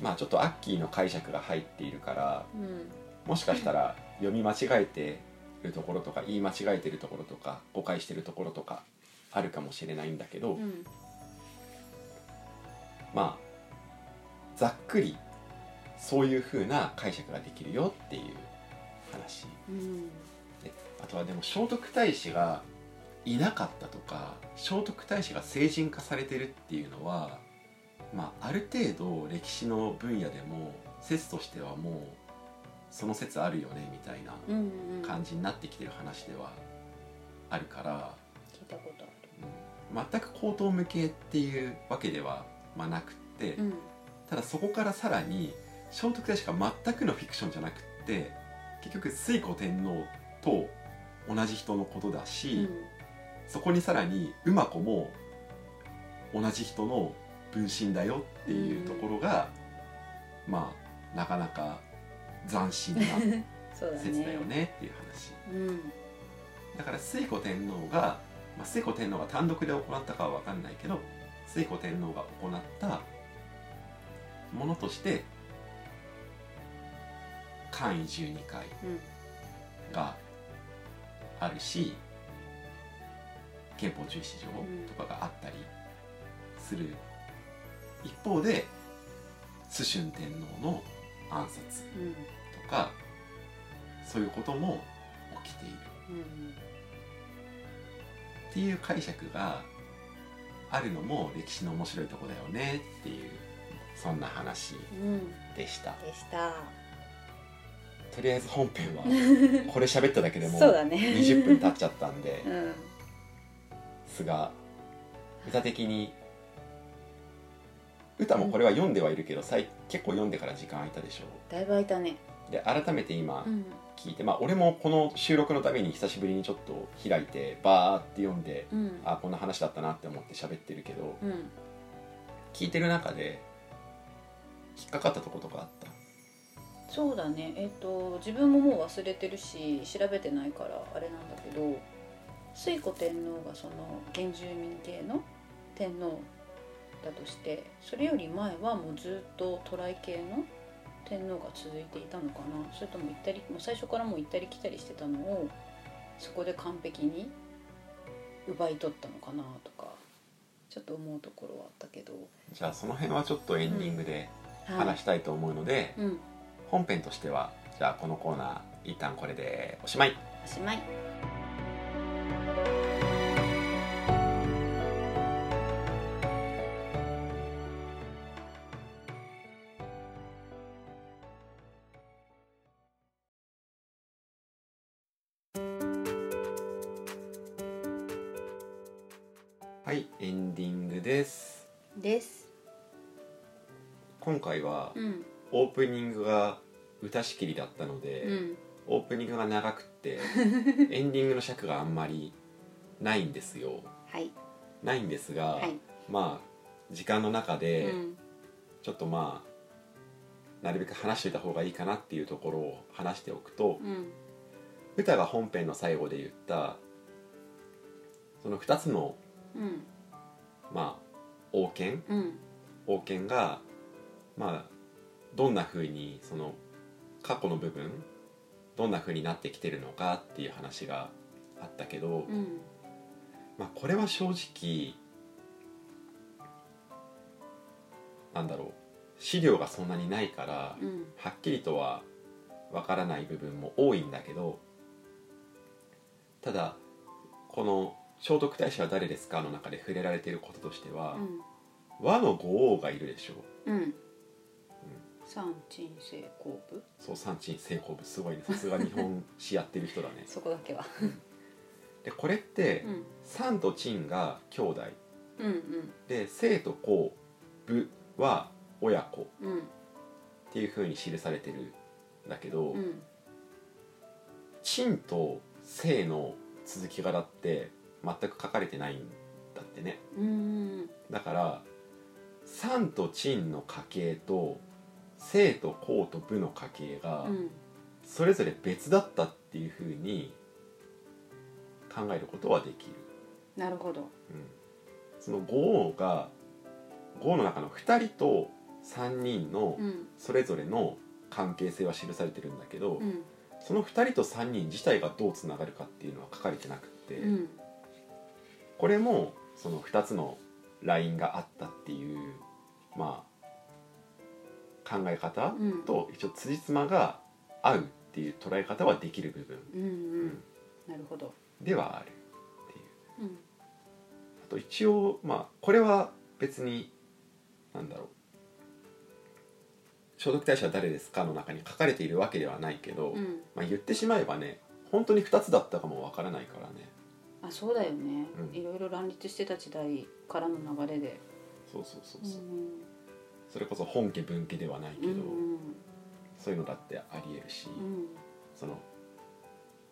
まあちょっとアッキーの解釈が入っているからうんもしかしたら読み間違えてるところとか言い間違えてるところとか誤解してるところとかあるかもしれないんだけど、うんまあざっくりそういう風な解釈ができるよっていう話。うん。であとはでも聖徳太子がいなかったとか聖徳太子が成人化されてるっていうのはまあある程度歴史の分野でも説としてはもうその説あるよねみたいな感じになってきてる話ではあるから、聞いたことあうん。全く口頭無形っていうわけでは、まあ、なくって、るうん。ただそこからさらに聖徳太子が全くのフィクションじゃなくって結局推古天皇と同じ人のことだし、そこにさらに馬子も同じ人の分身だよっていうところが、まあなかなか斬新な 説だよねっていう話。うん。だから推古天皇が、まあ、推古天皇が単独で行ったかは分かんないけど推古天皇が行ったものとして簡位12回があるし憲法十七条とかがあったりする一方で崇春天皇の暗殺とかそういうことも起きている。っていう解釈があるのも歴史の面白いとこだよねっていうそんな話でした。でした。とりあえず本編は これ喋っただけでもそうだね。20分経っちゃったんでうん。すが歌的に歌もこれは読んではいるけどさい結構読んでから時間空いたでしょ。だいぶ空いたね。で改めて今うん。聞いて、まあ俺もこの収録のために久しぶりにちょっと開いてバーって読んでうん。あこんな話だったなって思って喋ってるけどうん。聞いてる中で引っかかったとことかあったそうだね。えっ、と自分ももう忘れてるし調べてないからあれなんだけど推古天皇がその原住民系の天皇だとしてそれより前はもうずっと渡来系の天皇が続いていたのかな。それとも行ったりもう最初からもう行ったり来たりしてたのをそこで完璧に奪い取ったのかなとかちょっと思うところはあったけど、じゃあその辺はちょっとエンディングではい。話したいと思うので、うん本編としてはじゃあこのコーナー一旦これでおしまい。おしまい。はいエンディングです。です。今回はうんオープニングが歌しきりだったので、うん。オープニングが長くって エンディングの尺があんまりないんですよ。はい。ないんですが、はい。まあ時間の中でうん。ちょっとまあなるべく話しておいた方がいいかなっていうところを話しておくとうん。歌が本編の最後で言ったその2つのうん。まあ王権？うん。王権がまあどんな風にその過去の部分どんな風になってきてるのかっていう話があったけど、うん。まあこれは正直なんだろう資料がそんなにないから、うん。はっきりとはわからない部分も多いんだけどただこの「聖徳太子は誰ですか?」の中で触れられていることとしては、和の五王がいるでしょ。うん三鎮成功部？そう三鎮成功部。すごいね。さすが日本史やってる人だね。そこだけは。でこれってうん。三と鎮が兄弟。うんうん。で生と公部は親子。うん。っていうふうに記されてるんだけど、うん。陳と生の続きがだって全く書かれてないんだってね。うんだから三と陳の家系と生と公と部の家系がうん。それぞれ別だったっていうふうに考えることはできる、なるほど。うん、その五王が五王の中の2人と3人のうん。それぞれの関係性は記されてるんだけど、うん。その2人と3人自体がどうつながるかっていうのは書かれてなくって、うん。これもその2つのラインがあったっていうまあ考え方うん。と一応辻褄が合うっていう捉え方はできる部分。うんうん。なるほど。ではあるっていう。うん。あと一応まあこれは別になんだろう。聖徳太子は誰ですかの中に書かれているわけではないけど、うん。まあ、言ってしまえばね本当に2つだったかもわからないからね。あそうだよね。うん。いろいろ乱立してた時代からの流れで。そうそうそううんそれこそ本家分家ではないけど、うん。そういうのだってありえるし、うん。その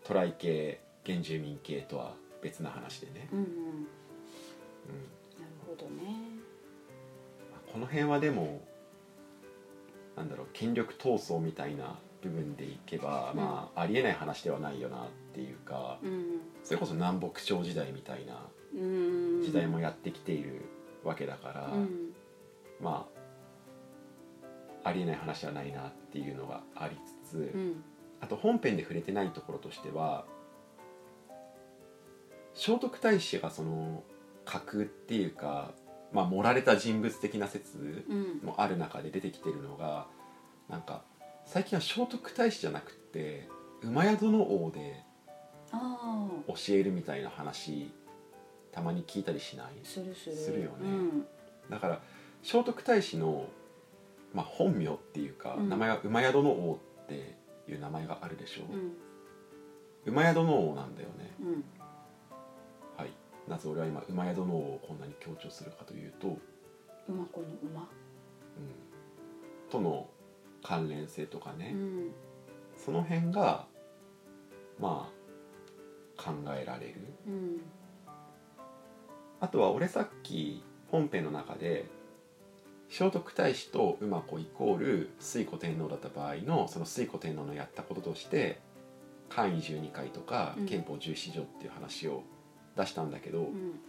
渡来系原住民系とは別な話でね、うんうん。うん。なるほどね。この辺はでもなんだろう権力闘争みたいな部分でいけば、うん。まあありえない話ではないよなっていうか、うん。それこそ南北朝時代みたいなうん時代もやってきているわけだから、うんまあありえない話ではないなっていうのがありつつ、うん。あと本編で触れてないところとしては聖徳太子がその架空っていうか、まあ、盛られた人物的な説うん。もある中で出てきてるのがなんか最近は聖徳太子じゃなくって馬宿の王で教えるみたいな話たまに聞いたりしない？するする。するよね。うん。だから聖徳太子の、まあ、本名っていうか、うん。名前が馬宿の王っていう名前があるでしょ、うん。馬宿の王なんだよね。うん。はい。なぜ俺は今馬宿の王をこんなに強調するかというと、うん、馬子の馬。との関連性とかね、うん。その辺がまあ考えられる。うん。あとは俺さっき本編の中で聖徳太子と馬子イコール推古天皇だった場合のその推古天皇のやったこととして簡位12回とかうん。憲法14条っていう話を出したんだけど、うん。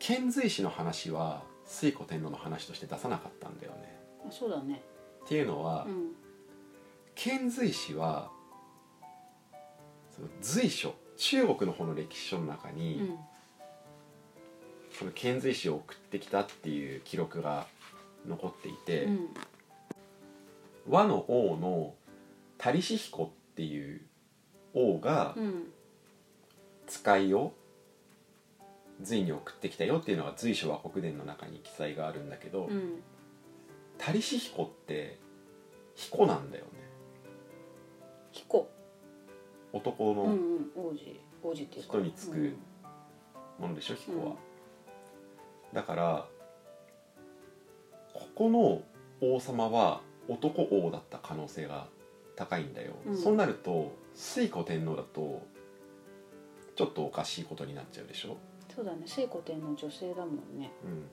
遣隋使の話は推古天皇の話として出さなかったんだよね。あそうだね。っていうのは、うん。遣隋使はその随所中国の方の歴史書の中うに、んその遣隋使を送ってきたっていう記録が残っていて、うん。和の王のタシヒコっていう王がうん。使いを隋に送ってきたよっていうのが隋書和国伝の中に記載があるんだけど、うん。タリシヒコって彦なんだよね。彦。男のうんうん王子。王子っていうか。人につくものでしょ彦は、うんだからここの王様は男王だった可能性が高いんだよ、うん。そうなると推古天皇だとちょっとおかしいことになっちゃうでしょ、そうだね。聖子天皇女性だもんね。うん、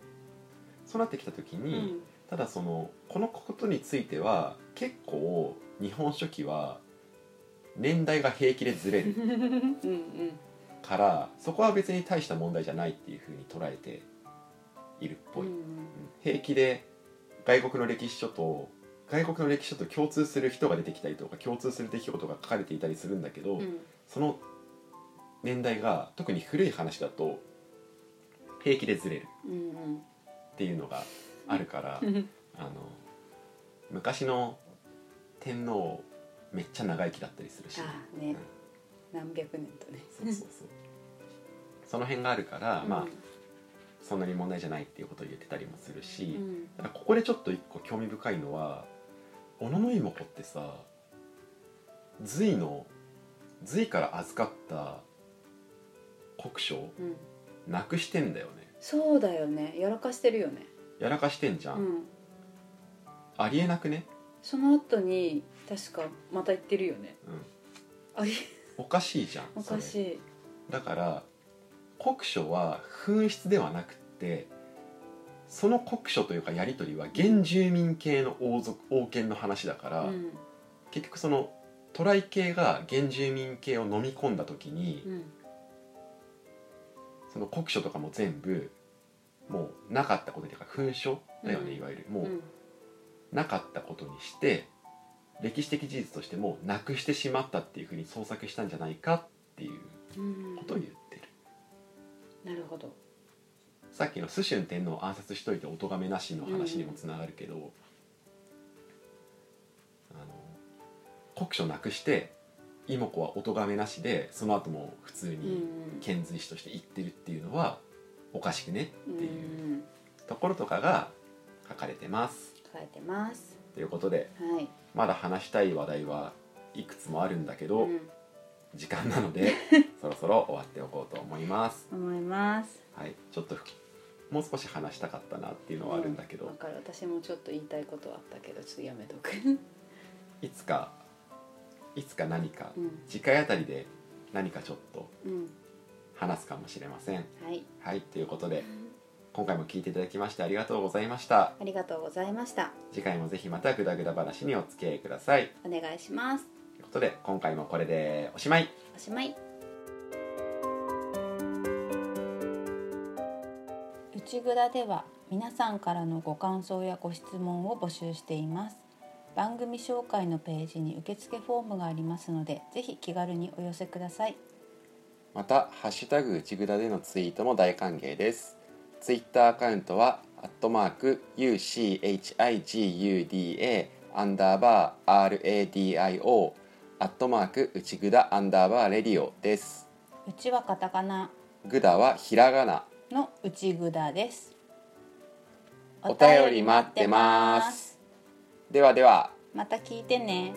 そうなってきた時うに、ん。ただそのこのことについては結構日本書紀は年代が平気でずれる うんうん。からそこは別に大した問題じゃないっていうふうに捉えているっぽい、うんうん。平気で外国の歴史書と外国の歴史書と共通する人が出てきたりとか共通する出来事が書かれていたりするんだけど、うん。その年代が特に古い話だと平気でずれるうんっていうのがあるから、うんあの昔の天皇めっちゃ長生きだったりするし、ね。何百年とね。そうそうそう。その辺があるから、まあうんそんなに問題じゃないっていうことを言ってたりもするし、うん。ただここでちょっと一個興味深いのは小野妹子ってさ隋の隋から預かった国書をうん。なくしてんだよね。そうだよね。やらかしてるよね。やらかしてんじゃん、うん。ありえなくね、その後に確かまた言ってるよね。うん、おかしいじゃんおかしい。だから国書は紛失ではなくってその国書というかやり取りは原住民系の王族王権の話だから、うん。結局その渡来系が原住民系を飲み込んだ時に、うん。その国書とかも全部もうなかったことというか紛書だよね、うん。いわゆる。もううん。なかったことにして歴史的事実としてもなくしてしまったっていうふうに創作したんじゃないかっていううん。ことを言ってる。なるほど。さっきの蘇春天皇を暗殺しといてお咎めなしの話にもつながるけど、あの国書なくして妹子はお咎めなしでその後も普通うにん。遣隋使として言ってるっていうのはおかしくねってういうん。ところとかが書かれてます。書いてます。ということではい。まだ話したい話題はいくつもあるんだけど、うん。時間なので そろそろ終わっておこうと思います。思います。はい、ちょっともう少し話したかったなっていうのはあるんだけど、わかる。私もちょっと言いたいことはあったけどちょっとやめとく。いつかいつか何かうん。次回あたりで何かちょっとうん。話すかもしれません。はい。はい。ということで今回も聞いていただきましてありがとうございました。ありがとうございました。次回もぜひまたグダグダ話にお付き合いください。お願いします。ということで今回もこれでおしまい。おしまい内蔵では皆さんからのご感想やご質問を募集しています。番組紹介のページに受付フォームがありますのでぜひ気軽にお寄せください。また「ハッシュタグ内ぐだ」でのツイートも大歓迎です。ツイッターアカウントは「アットマーク #UCHIGUDA アンダーバー RADIO」アットマーク内ぐだアンダーバーレディオです。うちはカタカナ。ぐだはひらがなの内ぐだです。お便り待ってます。ではでは。また聞いてね